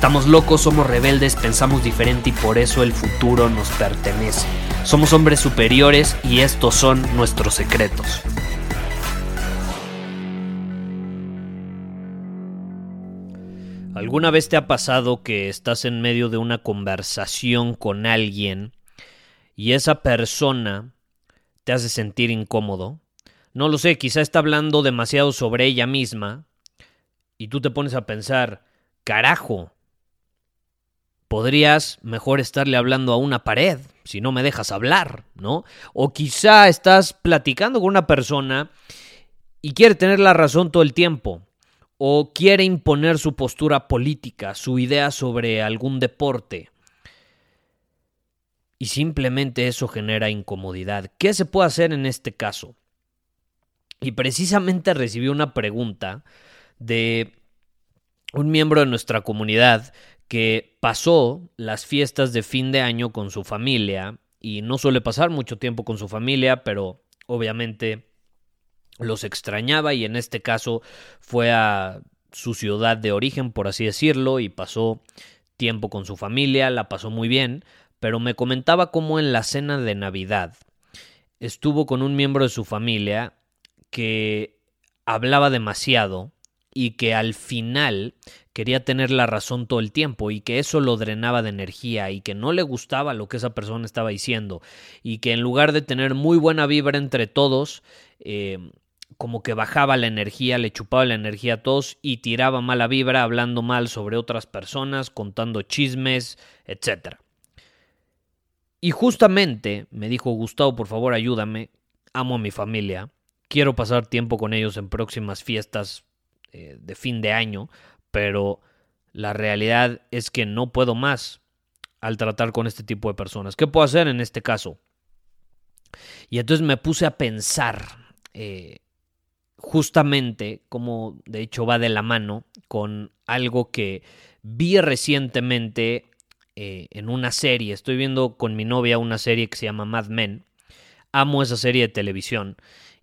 Estamos locos, somos rebeldes, pensamos diferente y por eso el futuro nos pertenece. Somos hombres superiores y estos son nuestros secretos. ¿Alguna vez te ha pasado que estás en medio de una conversación con alguien y esa persona te hace sentir incómodo? No lo sé, quizá está hablando demasiado sobre ella misma y tú te pones a pensar, carajo, podrías mejor estarle hablando a una pared si no me dejas hablar, ¿no? O quizá estás platicando con una persona y quiere tener la razón todo el tiempo o quiere imponer su postura política, su idea sobre algún deporte. Y simplemente eso genera incomodidad. ¿Qué se puede hacer en este caso? Y precisamente recibí una pregunta de un miembro de nuestra comunidad que pasó las fiestas de fin de año con su familia y no suele pasar mucho tiempo con su familia, pero obviamente los extrañaba y en este caso fue a su ciudad de origen, por así decirlo, y pasó tiempo con su familia, la pasó muy bien, pero me comentaba cómo en la cena de Navidad estuvo con un miembro de su familia que hablaba demasiado y que al final quería tener la razón todo el tiempo y que eso lo drenaba de energía y que no le gustaba lo que esa persona estaba diciendo y que en lugar de tener muy buena vibra entre todos, eh, como que bajaba la energía, le chupaba la energía a todos y tiraba mala vibra hablando mal sobre otras personas, contando chismes, etc. Y justamente me dijo Gustavo, por favor ayúdame, amo a mi familia, quiero pasar tiempo con ellos en próximas fiestas eh, de fin de año, pero la realidad es que no puedo más al tratar con este tipo de personas. ¿Qué puedo hacer en este caso? Y entonces me puse a pensar eh, justamente como de hecho va de la mano con algo que vi recientemente eh, en una serie. Estoy viendo con mi novia una serie que se llama Mad Men. Amo esa serie de televisión.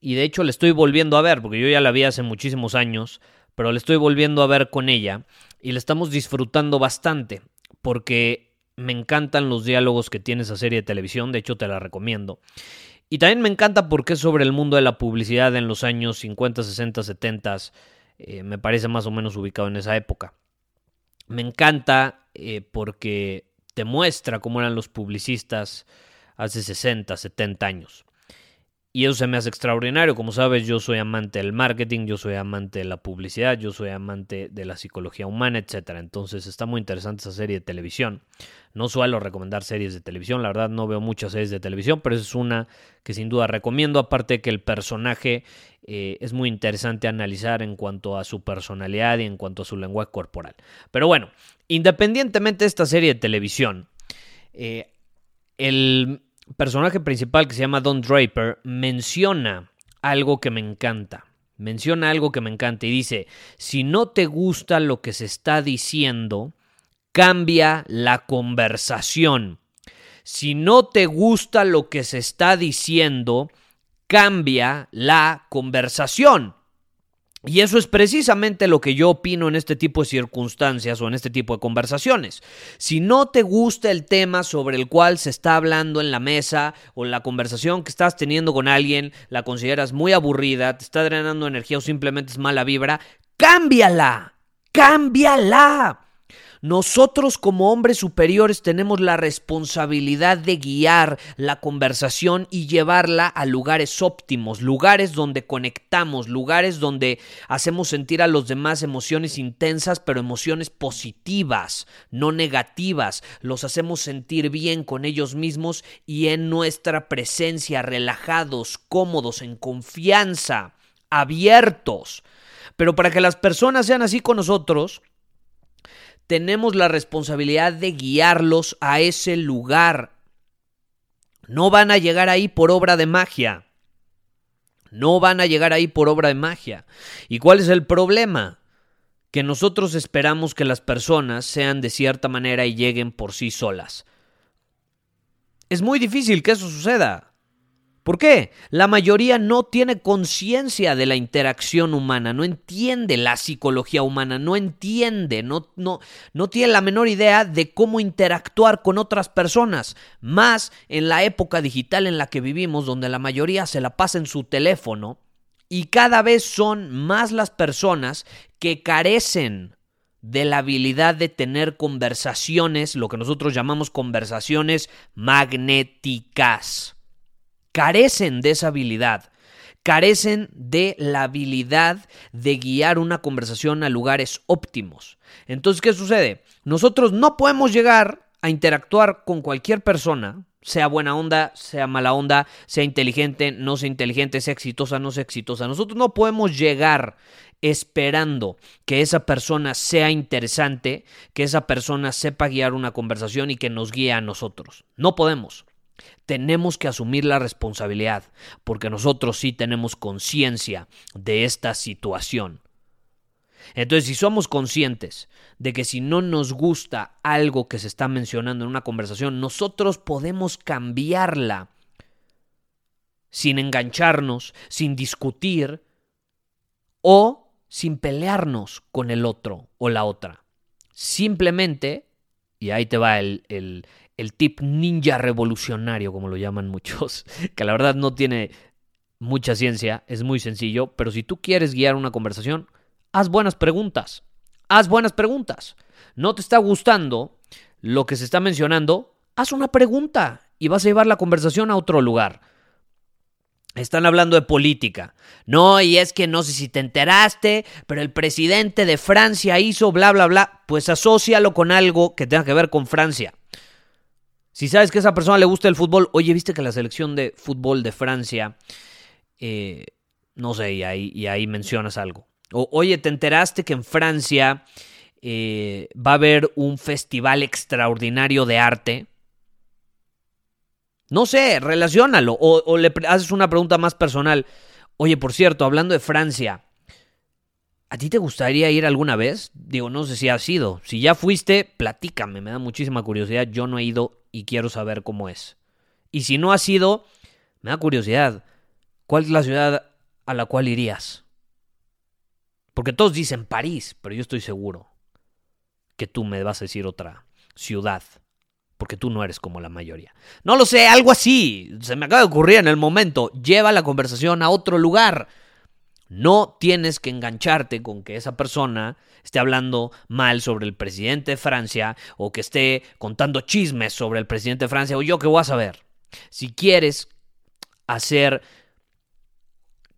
Y de hecho la estoy volviendo a ver, porque yo ya la vi hace muchísimos años, pero la estoy volviendo a ver con ella y la estamos disfrutando bastante, porque me encantan los diálogos que tiene esa serie de televisión, de hecho te la recomiendo. Y también me encanta porque es sobre el mundo de la publicidad en los años 50, 60, 70. me parece más o menos ubicado en esa época. Me encanta eh, porque te muestra cómo eran los publicistas hace 60, 70 años. Y eso se me hace extraordinario. Como sabes, yo soy amante del marketing, yo soy amante de la publicidad, yo soy amante de la psicología humana, etc. Entonces está muy interesante esa serie de televisión. No suelo recomendar series de televisión, la verdad no veo muchas series de televisión, pero es una que sin duda recomiendo. Aparte que el personaje eh, es muy interesante analizar en cuanto a su personalidad y en cuanto a su lenguaje corporal. Pero bueno, independientemente de esta serie de televisión, eh, el personaje principal que se llama Don Draper menciona algo que me encanta. Menciona algo que me encanta y dice, si no te gusta lo que se está diciendo, cambia la conversación. Si no te gusta lo que se está diciendo, cambia la conversación. Y eso es precisamente lo que yo opino en este tipo de circunstancias o en este tipo de conversaciones. Si no te gusta el tema sobre el cual se está hablando en la mesa o la conversación que estás teniendo con alguien, la consideras muy aburrida, te está drenando energía o simplemente es mala vibra, cámbiala, cámbiala. Nosotros como hombres superiores tenemos la responsabilidad de guiar la conversación y llevarla a lugares óptimos, lugares donde conectamos, lugares donde hacemos sentir a los demás emociones intensas, pero emociones positivas, no negativas. Los hacemos sentir bien con ellos mismos y en nuestra presencia, relajados, cómodos, en confianza, abiertos. Pero para que las personas sean así con nosotros, tenemos la responsabilidad de guiarlos a ese lugar. No van a llegar ahí por obra de magia. No van a llegar ahí por obra de magia. ¿Y cuál es el problema? Que nosotros esperamos que las personas sean de cierta manera y lleguen por sí solas. Es muy difícil que eso suceda. ¿Por qué? La mayoría no tiene conciencia de la interacción humana, no entiende la psicología humana, no entiende, no, no, no tiene la menor idea de cómo interactuar con otras personas, más en la época digital en la que vivimos, donde la mayoría se la pasa en su teléfono y cada vez son más las personas que carecen de la habilidad de tener conversaciones, lo que nosotros llamamos conversaciones magnéticas carecen de esa habilidad, carecen de la habilidad de guiar una conversación a lugares óptimos. Entonces, ¿qué sucede? Nosotros no podemos llegar a interactuar con cualquier persona, sea buena onda, sea mala onda, sea inteligente, no sea inteligente, sea exitosa, no sea exitosa. Nosotros no podemos llegar esperando que esa persona sea interesante, que esa persona sepa guiar una conversación y que nos guíe a nosotros. No podemos tenemos que asumir la responsabilidad, porque nosotros sí tenemos conciencia de esta situación. Entonces, si somos conscientes de que si no nos gusta algo que se está mencionando en una conversación, nosotros podemos cambiarla sin engancharnos, sin discutir o sin pelearnos con el otro o la otra. Simplemente, y ahí te va el, el, el tip ninja revolucionario, como lo llaman muchos, que la verdad no tiene mucha ciencia, es muy sencillo, pero si tú quieres guiar una conversación, haz buenas preguntas. Haz buenas preguntas. No te está gustando lo que se está mencionando, haz una pregunta y vas a llevar la conversación a otro lugar. Están hablando de política. No, y es que no sé si te enteraste, pero el presidente de Francia hizo bla, bla, bla. Pues asócialo con algo que tenga que ver con Francia. Si sabes que a esa persona le gusta el fútbol, oye, viste que la selección de fútbol de Francia, eh, no sé, y ahí, y ahí mencionas algo. O, oye, ¿te enteraste que en Francia eh, va a haber un festival extraordinario de arte? No sé, relaciónalo. O, o le haces una pregunta más personal. Oye, por cierto, hablando de Francia, ¿A ti te gustaría ir alguna vez? Digo, no sé si has ido. Si ya fuiste, platícame, me da muchísima curiosidad. Yo no he ido y quiero saber cómo es. Y si no has ido, me da curiosidad. ¿Cuál es la ciudad a la cual irías? Porque todos dicen París, pero yo estoy seguro que tú me vas a decir otra ciudad. Porque tú no eres como la mayoría. No lo sé, algo así. Se me acaba de ocurrir en el momento. Lleva la conversación a otro lugar. No tienes que engancharte con que esa persona esté hablando mal sobre el presidente de Francia o que esté contando chismes sobre el presidente de Francia o yo que voy a saber. Si quieres hacer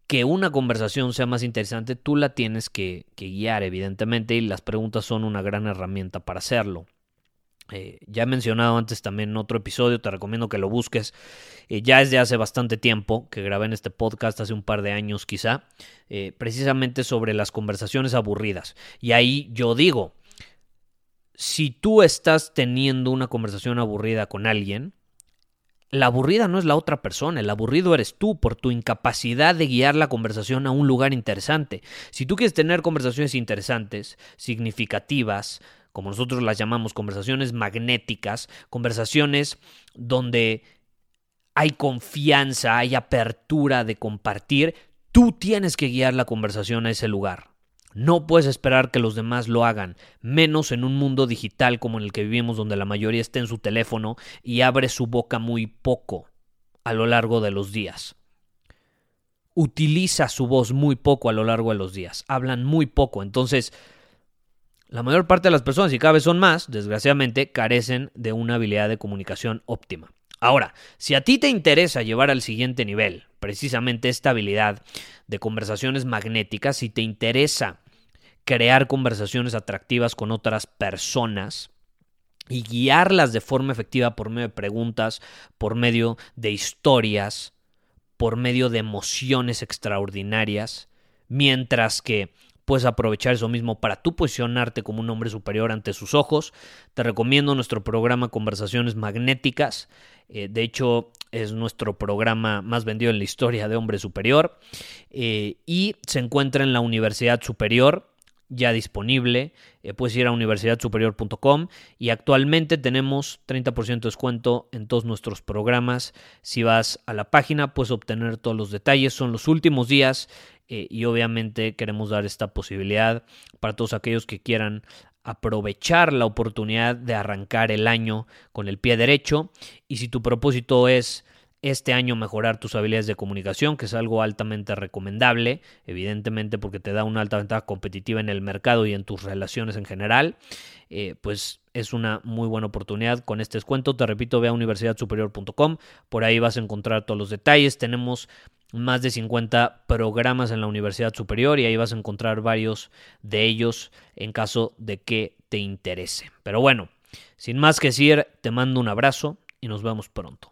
que una conversación sea más interesante, tú la tienes que, que guiar, evidentemente, y las preguntas son una gran herramienta para hacerlo. Eh, ya he mencionado antes también en otro episodio, te recomiendo que lo busques. Eh, ya es de hace bastante tiempo que grabé en este podcast, hace un par de años quizá, eh, precisamente sobre las conversaciones aburridas. Y ahí yo digo, si tú estás teniendo una conversación aburrida con alguien, la aburrida no es la otra persona, el aburrido eres tú por tu incapacidad de guiar la conversación a un lugar interesante. Si tú quieres tener conversaciones interesantes, significativas, como nosotros las llamamos, conversaciones magnéticas, conversaciones donde hay confianza, hay apertura de compartir, tú tienes que guiar la conversación a ese lugar. No puedes esperar que los demás lo hagan, menos en un mundo digital como en el que vivimos donde la mayoría está en su teléfono y abre su boca muy poco a lo largo de los días. Utiliza su voz muy poco a lo largo de los días, hablan muy poco, entonces la mayor parte de las personas, y cada vez son más, desgraciadamente, carecen de una habilidad de comunicación óptima. Ahora, si a ti te interesa llevar al siguiente nivel precisamente esta habilidad de conversaciones magnéticas, si te interesa crear conversaciones atractivas con otras personas, y guiarlas de forma efectiva por medio de preguntas, por medio de historias, por medio de emociones extraordinarias, mientras que puedes aprovechar eso mismo para tú posicionarte como un hombre superior ante sus ojos. Te recomiendo nuestro programa Conversaciones Magnéticas. Eh, de hecho, es nuestro programa más vendido en la historia de Hombre Superior. Eh, y se encuentra en la Universidad Superior ya disponible. Eh, puedes ir a universidadsuperior.com y actualmente tenemos 30% de descuento en todos nuestros programas. Si vas a la página puedes obtener todos los detalles. Son los últimos días eh, y obviamente queremos dar esta posibilidad para todos aquellos que quieran aprovechar la oportunidad de arrancar el año con el pie derecho. Y si tu propósito es este año mejorar tus habilidades de comunicación, que es algo altamente recomendable, evidentemente porque te da una alta ventaja competitiva en el mercado y en tus relaciones en general, eh, pues es una muy buena oportunidad con este descuento. Te repito, ve a universidadsuperior.com, por ahí vas a encontrar todos los detalles. Tenemos más de 50 programas en la Universidad Superior y ahí vas a encontrar varios de ellos en caso de que te interese. Pero bueno, sin más que decir, te mando un abrazo y nos vemos pronto.